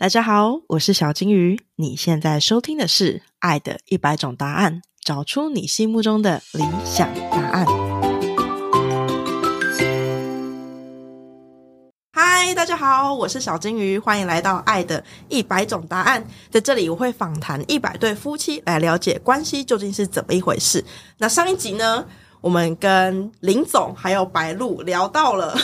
大家好，我是小金鱼。你现在收听的是《爱的一百种答案》，找出你心目中的理想答案。嗨，大家好，我是小金鱼，欢迎来到《爱的一百种答案》。在这里，我会访谈一百对夫妻，来了解关系究竟是怎么一回事。那上一集呢，我们跟林总还有白露聊到了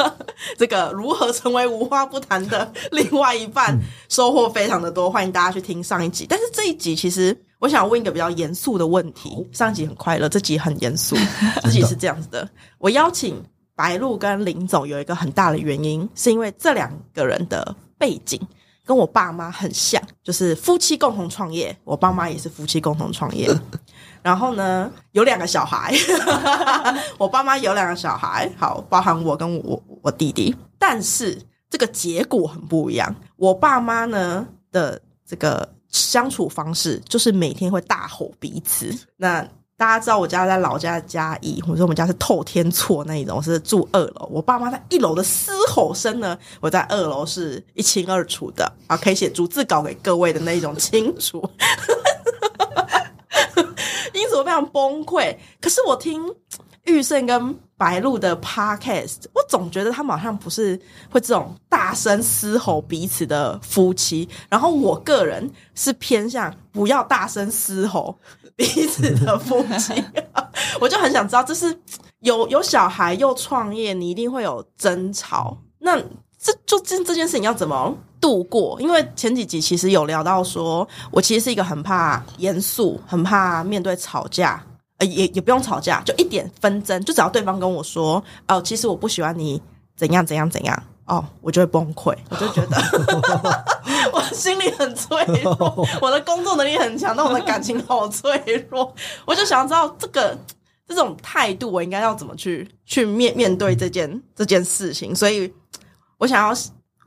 这个如何成为无话不谈的另外一半，收获非常的多。欢迎大家去听上一集。但是这一集其实我想问一个比较严肃的问题。上一集很快乐，这集很严肃。这集是这样子的，我邀请白露跟林总有一个很大的原因，是因为这两个人的背景。跟我爸妈很像，就是夫妻共同创业。我爸妈也是夫妻共同创业。然后呢，有两个小孩，我爸妈有两个小孩，好，包含我跟我我弟弟。但是这个结果很不一样。我爸妈呢的这个相处方式，就是每天会大吼彼此。那大家知道我家在老家的嘉义，我说我们家是透天厝那一种，是住二楼。我爸妈在一楼的嘶吼声呢，我在二楼是一清二楚的啊，可以写逐字稿给各位的那一种清楚。因此我非常崩溃。可是我听玉胜跟白露的 podcast，我总觉得他们好像不是会这种大声嘶吼彼此的夫妻。然后我个人是偏向不要大声嘶吼 彼此的夫妻。我就很想知道，这是有有小孩又创业，你一定会有争吵。那这就这这件事情要怎么度过？因为前几集其实有聊到，说我其实是一个很怕严肃、很怕面对吵架，呃，也也不用吵架，就一点纷争，就只要对方跟我说，哦，其实我不喜欢你怎样怎样怎样，哦，我就会崩溃，我就觉得 我心里很脆弱，我的工作能力很强，但我的感情好脆弱，我就想知道这个这种态度，我应该要怎么去去面面对这件这件事情，所以。我想要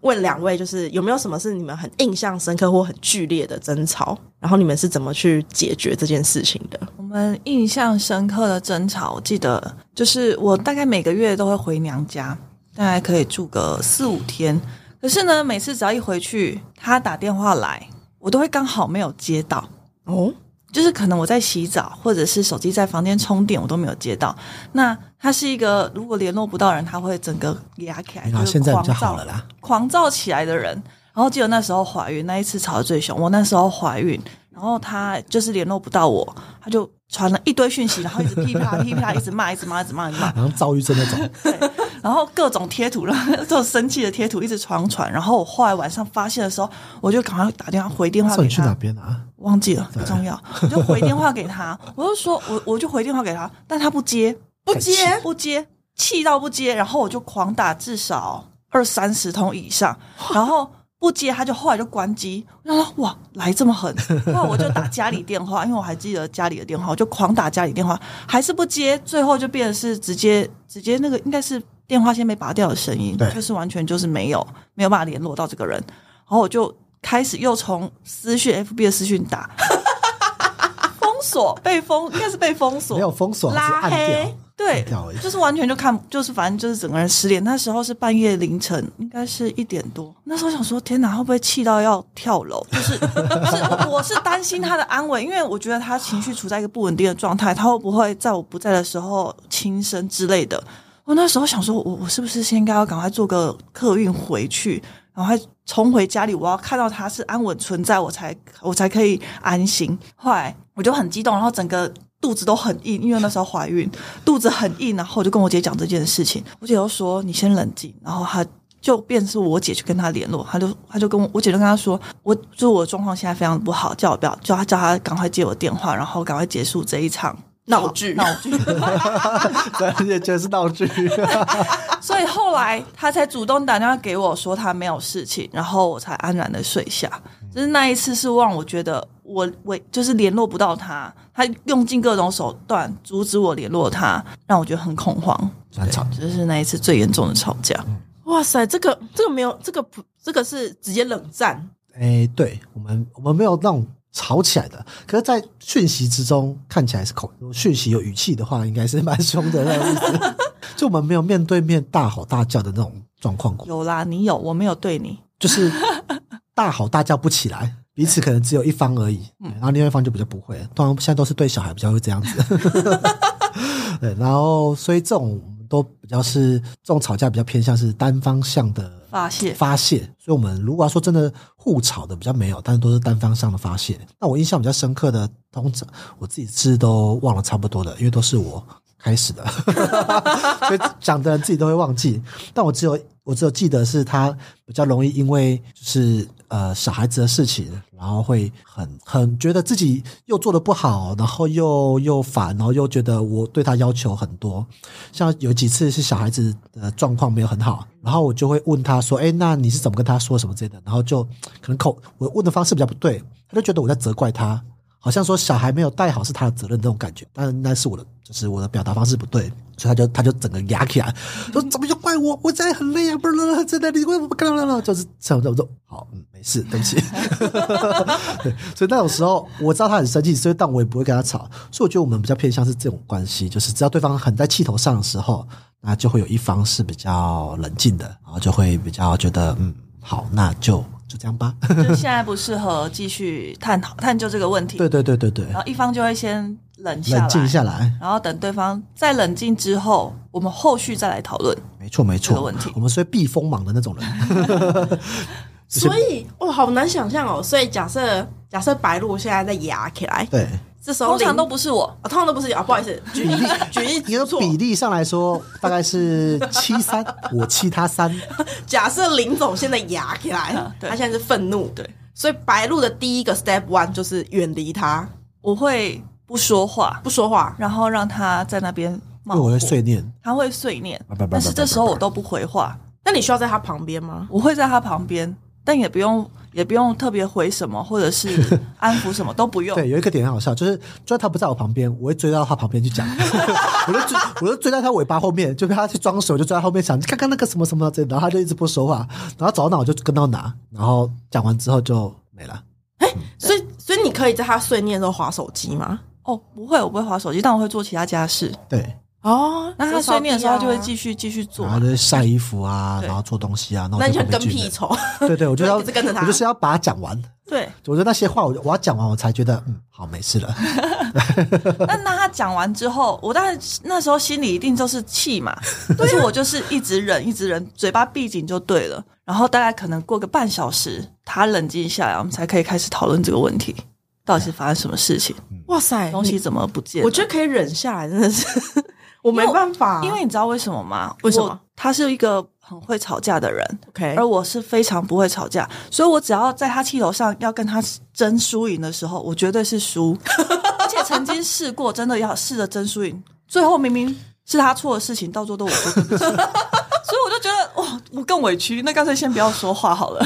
问两位，就是有没有什么是你们很印象深刻或很剧烈的争吵？然后你们是怎么去解决这件事情的？我们印象深刻的争吵，我记得就是我大概每个月都会回娘家，大概可以住个四五天。可是呢，每次只要一回去，他打电话来，我都会刚好没有接到哦。就是可能我在洗澡，或者是手机在房间充电，我都没有接到。那他是一个如果联络不到人，他会整个压起来，就是狂躁了啦，狂躁起来的人。然后记得那时候怀孕，那一次吵得最凶。我那时候怀孕，然后他就是联络不到我，他就传了一堆讯息，然后一直噼啪 噼啪，一直骂，一直骂，一直骂，一直骂，然后躁郁症那种。对，然后各种贴图，然后这种生气的贴图一直传传。然后我后来晚上发现的时候，我就赶快打电话回电话给他。你去哪边啊？忘记了，不重要。我就回电话给他，我就说，我我就回电话给他，但他不接，不接，不接，气到不接，然后我就狂打至少二三十通以上，然后不接，他就后来就关机。我说哇，来这么狠，那我就打家里电话，因为我还记得家里的电话，我就狂打家里电话，还是不接，最后就变成是直接直接那个应该是电话线被拔掉的声音，就是完全就是没有没有办法联络到这个人，然后我就。开始又从私讯 FB 的私讯打，封锁被封应该是被封锁，没有封锁拉黑，对，就是完全就看就是反正就是整个人失联。那时候是半夜凌晨，应该是一点多。那时候想说天哪，会不会气到要跳楼？就是是我是担心他的安危，因为我觉得他情绪处在一个不稳定的状态，他会不会在我不在的时候轻生之类的？我那时候想说，我我是不是先应该要赶快坐个客运回去？然后冲回家里，我要看到他是安稳存在，我才我才可以安心。后来我就很激动，然后整个肚子都很硬，因为那时候怀孕，肚子很硬。然后我就跟我姐讲这件事情，我姐就说：“你先冷静。”然后她就变是我姐去跟他联络，他就他就跟我我姐就跟他说：“我就我状况现在非常不好，叫我不要叫他叫他赶快接我电话，然后赶快结束这一场。”闹剧，闹剧，对，也觉得是闹剧。所以后来他才主动打电话给我说他没有事情，然后我才安然的睡下。就是那一次是让我觉得我我就是联络不到他，他用尽各种手段阻止我联络他，让我觉得很恐慌。吵，就是那一次最严重的吵架。哇塞，这个这个没有，这个不，这个是直接冷战。哎，对我们我们没有那种。吵起来的，可是，在讯息之中看起来是口讯息有语气的话，应该是蛮凶的那种意思。就我们没有面对面大吼大叫的那种状况过。有啦，你有，我没有对你。就是大吼大叫不起来，彼此可能只有一方而已，对然后另外一方就比较不会。通常现在都是对小孩比较会这样子，对，然后所以这种都比较是这种吵架比较偏向是单方向的发泄发泄，所以我们如果要说真的互吵的比较没有，但是都是单方向的发泄。那我印象比较深刻的，通常我自己是都忘了差不多的，因为都是我开始的，所以讲的人自己都会忘记。但我只有我只有记得是他比较容易因为就是呃小孩子的事情，然后会很很觉得自己又做的不好，然后又又烦，然后又觉得我对他要求很多。像有几次是小孩子的状况没有很好，然后我就会问他说：“哎，那你是怎么跟他说什么之类的？”然后就可能口我问的方式比较不对，他就觉得我在责怪他，好像说小孩没有带好是他的责任这种感觉，但那是我的，就是我的表达方式不对，所以他就他就整个压起来，说怎么就怪我？我真的很累啊，不是真的，你为什么不干了？就是这样，我说好，嗯，没事，对不起。所以那种时候我知道他很生气，所以但我也不会跟他吵，所以我觉得我们比较偏向是这种关系，就是只要对方很在气头上的时候，那就会有一方是比较冷静的，然后就会比较觉得嗯好，那就就这样吧。就现在不适合继续探讨探究这个问题，对对对对对，然后一方就会先冷下来，冷静下来，然后等对方再冷静之后，我们后续再来讨论。没错没错。这个问题，我们是会避锋芒的那种人。所以哦，好难想象哦。所以假设假设白鹿现在在压起来，对，这时候通常都不是我，啊，通常都不是啊，不好意思，举例举例一个错。比例上来说，大概是七三，我七他三，假设林总现在压起来他现在是愤怒，对，所以白鹿的第一个 step one 就是远离他，我会不说话，不说话。然后让他在那边冒因为我会，碎念。他会碎念叭叭叭叭叭，但是这时候我都不回话，那你需要在他旁边吗？我会在他旁边，但也不用也不用特别回什么，或者是 安抚什么都不用。对，有一个点很好笑，就是就算他不在我旁边，我会追到他旁边去讲，我就追，我就追在他尾巴后面，就被他去装手，就追在后面想，你看看那个什么什么这，然后他就一直不说话，然后找到哪我就跟到哪，然后讲完之后就没了。哎所以所以你可以在他碎念的时候划手机吗？哦，不会，我不会划手机，但我会做其他家事。对，哦，那他睡眠的时候就会续。继续继续做然。后就是晒衣服啊，然后做东西啊，那我那你像跟就旁边去屁虫，对对，我就 要跟着他我就是要把它讲完。对，我觉得那些话我我要讲完，我才觉得嗯好没事了。那那他讲完之后，我当然那时候心里一定就是气嘛，但是我就是一直忍，一直忍，嘴巴闭紧就对了。然后大概可能过个半小时，他冷静下来，我们才可以开始讨论这个问题，到底是发生什么事情，哇塞，东西怎么不见了？我觉得可以忍下来，真的是。我没办法，因为你知道为什么吗？为什么？我他是一个很会吵架的人，OK，而我是非常不会吵架，所以我只要在他气头上要跟他争输赢的时候，我绝对是输，而且曾经试过真的要试着争输赢，最后明明是他错的事情，到最后都我做对不起，所以我就觉得哇，我更委屈，那干脆先不要说话好了，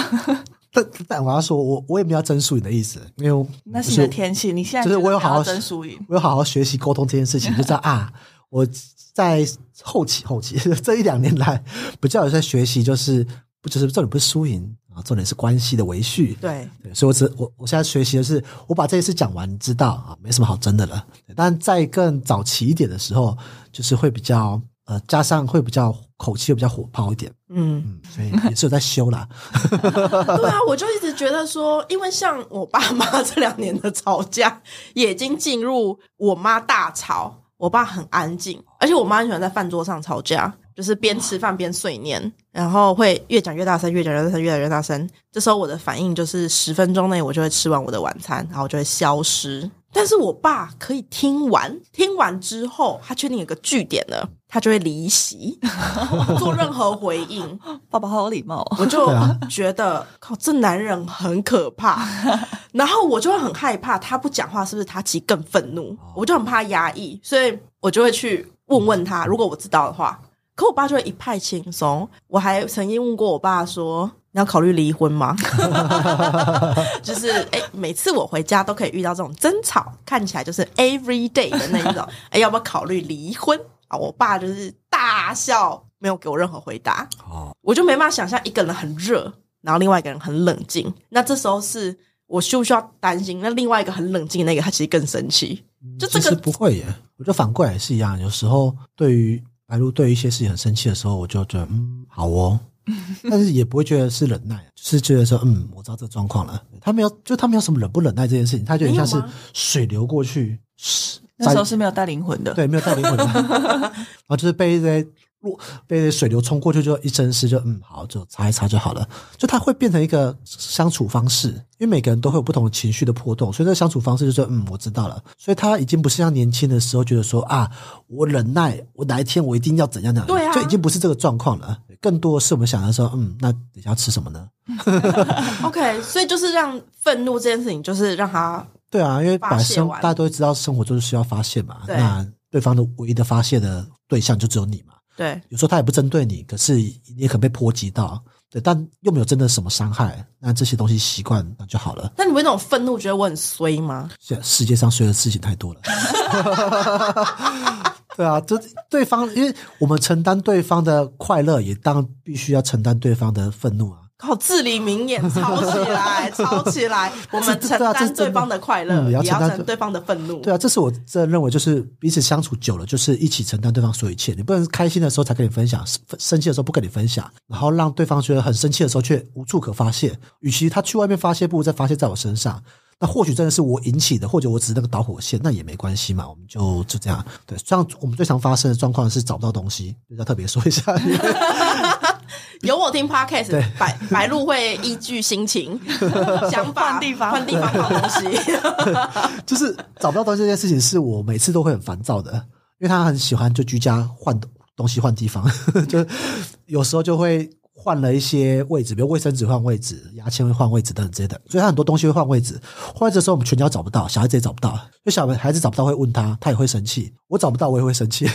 但但我要说，我我也没有要争输赢的意思，因为那是你的天气，你现在就是我有好好争输赢，我有好好学习沟通这件事情，就知道 啊，我在后期后期 这一两年来，比较有在学习，就是不就是重点不是输赢啊，重点是关系的维续。对，对，所以我只我我现在学习的是，我把这一次讲完，知道啊，没什么好争的了。但在更早期一点的时候，就是会比较呃，加上会比较口气会比较火爆一点，嗯，嗯，所以也是有在修啦。对啊，我就一直觉得说，因为像我爸妈这两年的吵架，也已经进入我妈大吵，我爸很安静，而且我妈很喜欢在饭桌上吵架，就是边吃饭边碎念，然后会越讲越大声，越讲越大声，越来越大声。这时候我的反应就是十分钟内我就会吃完我的晚餐，然后就会消失。但是我爸可以听完，听完之后，他确定有个据点了，他就会离席，做任何回应。爸爸好有礼貌哦，我就觉得靠，这男人很可怕，然后我就会很害怕，他不讲话是不是他其实更愤怒？我就很怕他压抑，所以我就会去问问他，如果我知道的话。可我爸就会一派轻松。我还曾经问过我爸说：“你要考虑离婚吗？” 就是哎、每次我回家都可以遇到这种争吵，看起来就是 every day 的那一种。哎、要不要考虑离婚？啊，我爸就是大笑，没有给我任何回答。哦，我就没办法想象一个人很热，然后另外一个人很冷静。那这时候是我需不需要担心？那另外一个很冷静的那个，他其实更生气。就这个不会耶，我觉得反过来也是一样。有时候对于白鹿对于一些事情很生气的时候，我就觉得嗯好哦，但是也不会觉得是忍耐，就是觉得说，嗯，我知道这个状况了。他没有，就他没有什么忍不忍耐这件事情，他就有点像是水流过去，那时候是没有带灵魂的。对，没有带灵魂的，然后就是被一些落被水流冲过去，就一身湿，就嗯好，就擦一擦就好了。就他会变成一个相处方式，因为每个人都会有不同的情绪的波动，所以这个相处方式就是嗯我知道了。所以他已经不是像年轻的时候觉得说啊我忍耐，我哪一天我一定要怎样怎样，对啊就已经不是这个状况了。更多的是我们想的说嗯那等下要吃什么呢？OK，所以就是让愤怒这件事情，就是让他 对啊，因为发本来泄完生大家都会知道生活就是需要发泄嘛，那对方的唯一的发泄的对象就只有你嘛。对有时候他也不针对你，可是你也可能被波及到，对，但又没有真的什么伤害，那这些东西习惯那就好了。那你会那种愤怒，觉得我很衰吗？现在世界上衰的事情太多了，对啊，这对方，因为我们承担对方的快乐，也当然必须要承担对方的愤怒啊。靠至理名言，抄起来，抄起来！我们承担对方的快乐，嗯也也要要承担对方的愤怒。对啊，这是我真的认为，就是彼此相处久了，就是一起承担对方所有一切。你不能开心的时候才跟你分享，生生气的时候不跟你分享，然后让对方觉得很生气的时候却无处可发泄。与其他去外面发泄，不如再发泄在我身上。那或许真的是我引起的，或者我只是那个导火线，那也没关系嘛，我们就就这样。对，像我们最常发生的状况是找不到东西，要特别说一下。有我听 podcast，对白白鹿会依据心情、想法换地方换地方放东西。就是找不到东西这件事情，是我每次都会很烦躁的，因为他很喜欢就居家换东西换地方，就有时候就会换了一些位置，比如卫生纸换位置，牙签会换位置等等之类的，所以他很多东西会换位置。换位置的时候，我们全家找不到，小孩子也找不到，就小孩子找不到会问他，他也会生气，我找不到我也会生气。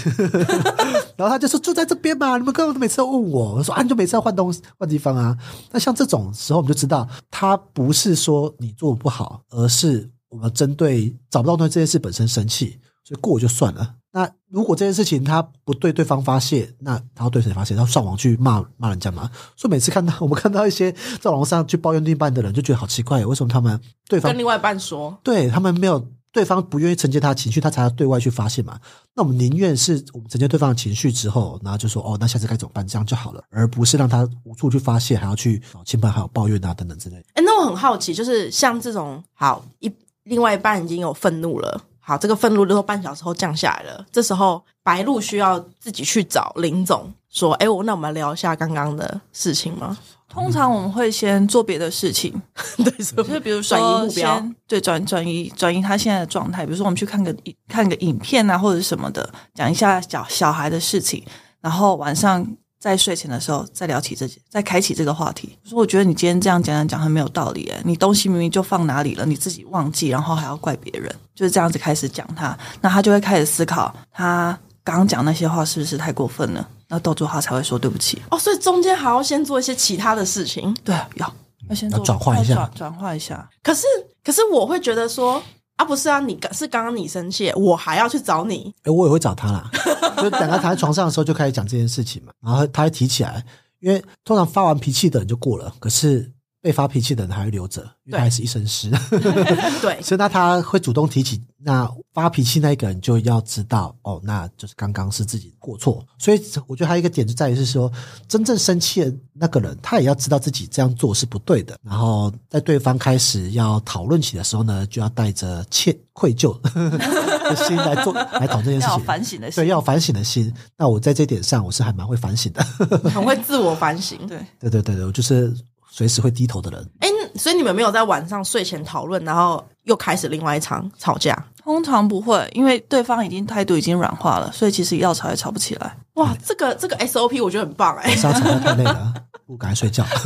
然后他就说就在这边嘛，你们刚刚每次都问我，我说啊，你就每次要换东西换地方啊。那像这种时候，我们就知道他不是说你做的不好，而是我们针对找不到东西这件事本身生气，所以过就算了。那如果这件事情他不对对方发泄，那他要对谁发泄？他上网去骂骂人家嘛？所以每次看到我们看到一些在网络上去抱怨另一半的人，就觉得好奇怪，为什么他们对方跟另外一半说，对他们没有对方不愿意承接他的情绪，他才要对外去发泄嘛。那我们宁愿是我们承接对方的情绪之后，然后就说哦，那下次该怎么办，这样就好了，而不是让他无处去发泄，还要去哦亲朋好友抱怨啊等等之类。哎，那我很好奇，就是像这种好一另外一半已经有愤怒了，好，这个愤怒之后半小时后降下来了，这时候白鹿需要自己去找林总说，哎，我那我们聊一下刚刚的事情吗？通常我们会先做别的事情，对，是就是比如转移说目标先对转转移转移他现在的状态，比如说我们去看个看个影片啊，或者什么的，讲一下小小孩的事情，然后晚上在睡前的时候再聊起这再开启这个话题。说我觉得你今天这样讲讲讲很没有道理，哎，你东西明明就放哪里了，你自己忘记，然后还要怪别人，就是这样子开始讲他，那他就会开始思考他刚刚讲那些话是不是太过分了，然后到最后他才会说对不起。哦，所以中间还要先做一些其他的事情。对，要要先转换一下转转换一下。可是，可是我会觉得说，啊，不是啊，你刚是刚刚你生气，我还要去找你，哎，我也会找他啦，就等他躺在床上的时候就开始讲这件事情嘛，然后他会提起来，因为通常发完脾气的人就过了，可是被发脾气的人还会留着，因为他是一身湿。对，所以那他会主动提起，那发脾气那一个人就要知道，哦，那就是刚刚是自己过错。所以我觉得还有一个点就在于是说，真正生气的那个人，他也要知道自己这样做是不对的。然后在对方开始要讨论起的时候呢，就要带着歉愧疚的 心来做来讨论这件事情。反省的心，对，要反省的心。那我在这点上，我是还蛮会反省的。很会自我反省。对，对对对对，我就是随时会低头的人。哎，所以你们没有在晚上睡前讨论，然后又开始另外一场吵架？通常不会，因为对方已经态度已经软化了，所以其实要吵也吵不起来。哇，这个这个 SOP 我觉得很棒哎、晚上吵得太累了，不敢睡觉。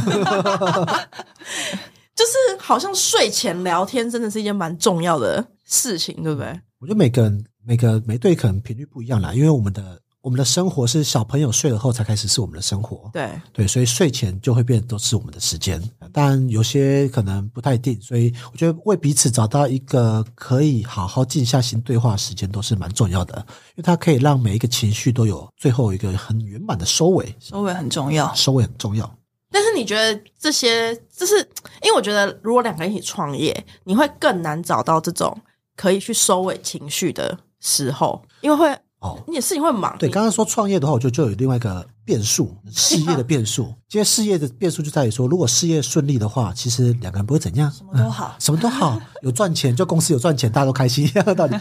就是好像睡前聊天真的是一件蛮重要的事情，对不对？我觉得每个人每个每对可能频率不一样啦，因为我们的我们的生活是小朋友睡了后才开始是我们的生活，对，对，所以睡前就会变都是我们的时间。但有些可能不太定，所以我觉得为彼此找到一个可以好好静下心对话的时间都是蛮重要的，因为它可以让每一个情绪都有最后一个很圆满的收尾，收尾很重要。收尾很重要。但是你觉得这些，就是因为我觉得，如果两个人一起创业，你会更难找到这种可以去收尾情绪的时候，因为会哦。你的事情会很忙。对，你刚刚说创业的话，我觉得就有另外一个变数，事业的变数。今天事业的变数就在于说，如果事业顺利的话，其实两个人不会怎样，什么都好。什么都好，有赚钱就公司有赚钱，大家都开心一样的道理。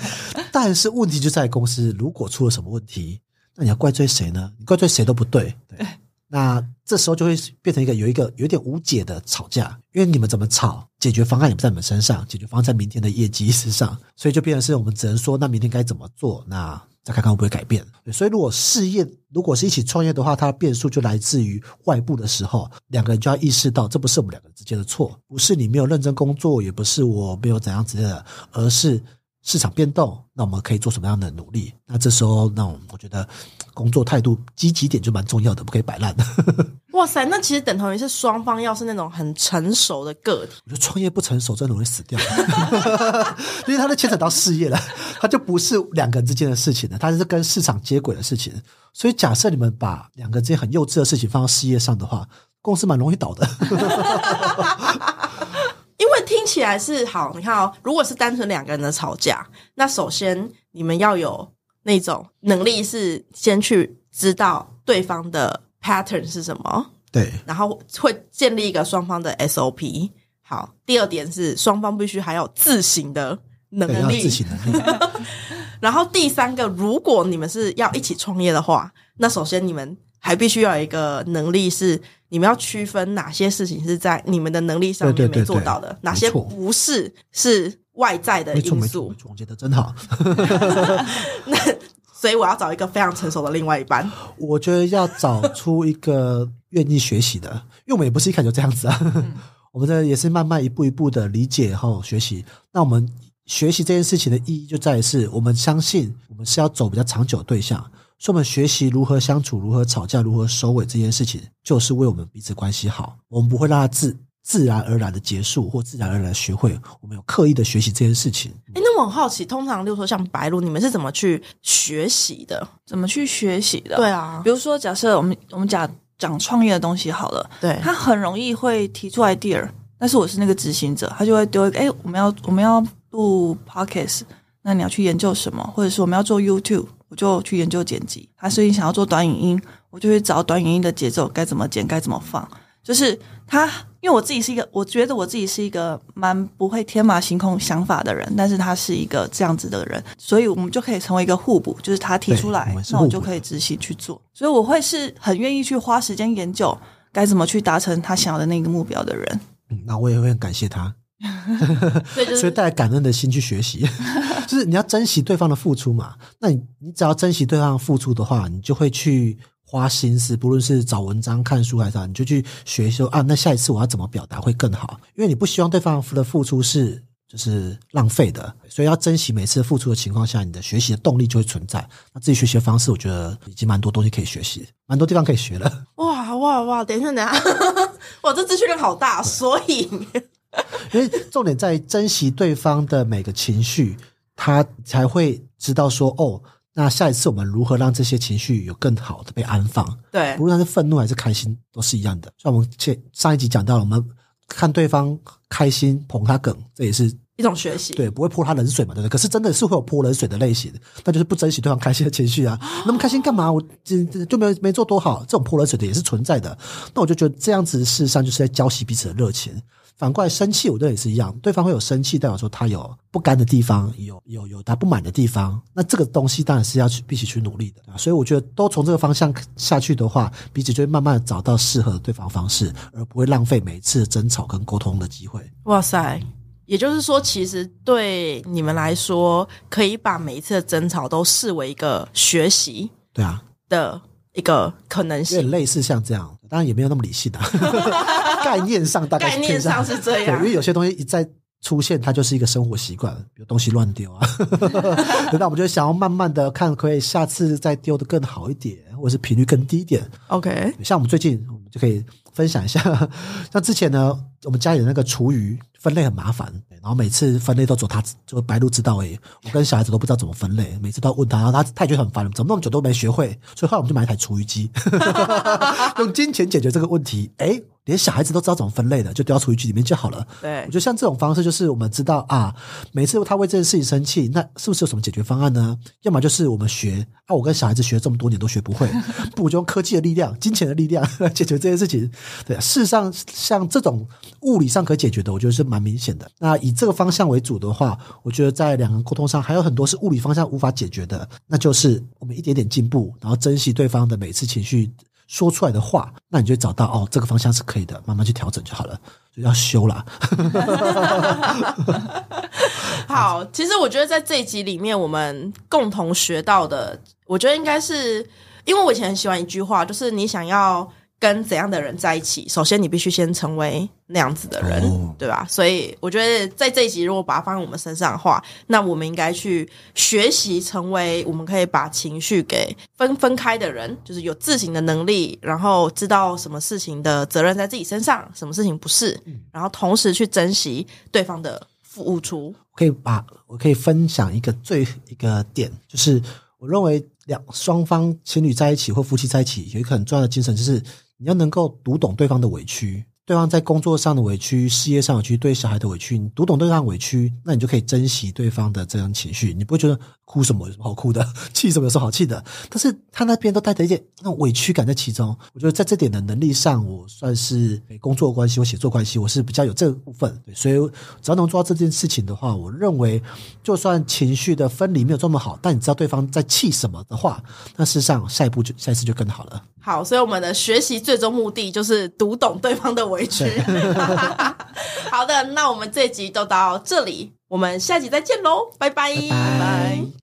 但是问题就在于公司如果出了什么问题，那你要怪罪谁呢？你怪罪谁都不对。对，那这时候就会变成一个有一个有一点无解的吵架，因为你们怎么吵，解决方案也不在你们身上，解决方案在明天的业绩之上，所以就变成是我们只能说，那明天该怎么做？那再看看会不会改变。所以如果事业如果是一起创业的话，它的变数就来自于外部的时候，两个人就要意识到，这不是我们两个之间的错，不是你没有认真工作，也不是我没有怎样之类的，而是市场变动，那我们可以做什么样的努力？那这时候，那我我觉得工作态度积极点就蛮重要的，不可以摆烂。哇塞，那其实等同于是双方要是那种很成熟的个体，我觉得创业不成熟，真的容易死掉，因为它都牵扯到事业了，它就不是两个人之间的事情了，它是跟市场接轨的事情。所以，假设你们把两个之间很幼稚的事情放到事业上的话，公司蛮容易倒的。因为听起来是好。你看哦，如果是单纯两个人的吵架，那首先你们要有那种能力，是先去知道对方的 pattern 是什么，对，然后会建立一个双方的 SOP。好，第二点是双方必须还有自省的能力自，省能力。然后第三个，如果你们是要一起创业的话，那首先你们还必须要有一个能力，是你们要区分哪些事情是在你们的能力上面没做到的，哪些不是是外在的，因，素总结的真好。那所以我要找一个非常成熟的另外一半。我觉得要找出一个愿意学习的，因为我们也不是一开始就这样子啊，我们这也是慢慢一步一步的理解后学习。那我们学习这件事情的意义就在于是我们相信我们是要走比较长久的对象，所以我们学习如何相处、如何吵架、如何收尾这件事情，就是为我们彼此关系好。我们不会让它自自然而然的结束，或自然而然的学会。我们有刻意的学习这件事情。哎，那我很好奇，通常例如说像白鹿，你们是怎么去学习的？怎么去学习的？对啊比，如说，假设我们我们讲讲创业的东西好了，对，他很容易会提出 idea，但是我是那个执行者，他就会丢一个，哎，我们要我们要录 podcast，那你要去研究什么？或者是我们要做 YouTube，我就去研究剪辑。他所以想要做短影音，我就去找短影音的节奏该怎么剪，该怎么放。就是他，因为我自己是一个，我觉得我自己是一个蛮不会天马行空想法的人，但是他是一个这样子的人，所以我们就可以成为一个互补，就是他提出对来，那我就可以执行去做。所以我会是很愿意去花时间研究该怎么去达成他想要的那个目标的人。嗯，那我也会很感谢他。所以带着感恩的心去学习，就是你要珍惜对方的付出嘛。那你你只要珍惜对方的付出的话，你就会去花心思，不论是找文章、看书还是啥，你就去学说啊，那下一次我要怎么表达会更好？因为你不希望对方的付出是就是浪费的，所以要珍惜每次付出的情况下，你的学习的动力就会存在。那自己学习的方式，我觉得已经蛮多东西可以学习，蛮多地方可以学了。哇哇哇！等一下，等一下，哇，这资讯量好大，所以因为重点在于珍惜对方的每个情绪，他才会知道说哦，那下一次我们如何让这些情绪有更好的被安放，对无论他是愤怒还是开心，都是一样的。像我们前上一集讲到了，我们看对方开心捧他梗，这也是一种学习。对，不会泼他冷水嘛，对不对？可是真的是会有泼冷水的类型，那就是不珍惜对方开心的情绪啊。那么开心干嘛？我这这就没没做多好，这种泼冷水的也是存在的。那我就觉得这样子，事实上就是在浇熄彼此的热情。反过来生气，我觉得也是一样，对方会有生气，代表说他有不甘的地方，有有有他不满的地方。那这个东西当然是要去必须去努力的。所以我觉得都从这个方向下去的话，彼此就会慢慢找到适合对方方式，而不会浪费每一次的争吵跟沟通的机会。哇塞！也就是说，其实对你们来说，可以把每一次的争吵都视为一个学习对啊，的一个可能有点性。类似像这样，当然也没有那么理性啊。概念上大概概念上是这对，样因为有些东西一再出现，它就是一个生活习惯，比如东西乱丢啊。那我们就想要慢慢的看，可以下次再丢的更好一点，或者是频率更低一点。OK，像我们最近，我们就可以分享一下，像之前呢，我们家里的那个厨余分类很麻烦，然后每次分类都走他就白鹿知道哎，我跟小孩子都不知道怎么分类，每次都要问他，然后他他也觉得很烦，怎么那么久都没学会，所以后来我们就买一台厨余机，用金钱解决这个问题。哎，连小孩子都知道怎么分类的，就丢到厨余机里面就好了。对我觉得像这种方式，就是我们知道啊，每次他为这件事情生气，那是不是有什么解决方案呢？要么就是我们学啊，我跟小孩子学这么多年都学不会，不如就用科技的力量、金钱的力量来解决这件事情。对，事实上像这种物理上可解决的，我觉得是蛮明显的。那以这个方向为主的话，我觉得在两个人沟通上还有很多是物理方向无法解决的，那就是我们一点点进步，然后珍惜对方的每次情绪。说出来的话，那你就找到哦，这个方向是可以的，慢慢去调整就好了，就要修啦。好，其实我觉得在这一集里面，我们共同学到的，我觉得应该是，因为我以前很喜欢一句话，就是你想要跟怎样的人在一起，首先你必须先成为那样子的人，哦对吧？所以我觉得在这一集，如果把它放在我们身上的话，那我们应该去学习成为我们可以把情绪给分分开的人，就是有自省的能力，然后知道什么事情的责任在自己身上，什么事情不是，然后同时去珍惜对方的付出。可以把我可以分享一个最一个点，就是我认为两双方情侣在一起或夫妻在一起，有一个很重要的精神，就是你要能够读懂对方的委屈。对方在工作上的委屈、事业上的委屈、对小孩的委屈，你读懂对方的委屈，那你就可以珍惜对方的这样情绪，你不会觉得哭什么有什么好哭的，气什么有什么好气的。但是他那边都带着一点那种委屈感在其中。我觉得在这点的能力上，我算是工作关系或写作关系，我是比较有这个部分。对，所以只要能做到这件事情的话，我认为就算情绪的分离没有这么好，但你知道对方在气什么的话，那事实上下一步就下一次就更好了。好，所以我们的学习最终目的就是读懂对方的委屈。好的，那我们这集就到这里，我们下集再见喽，拜拜。拜拜。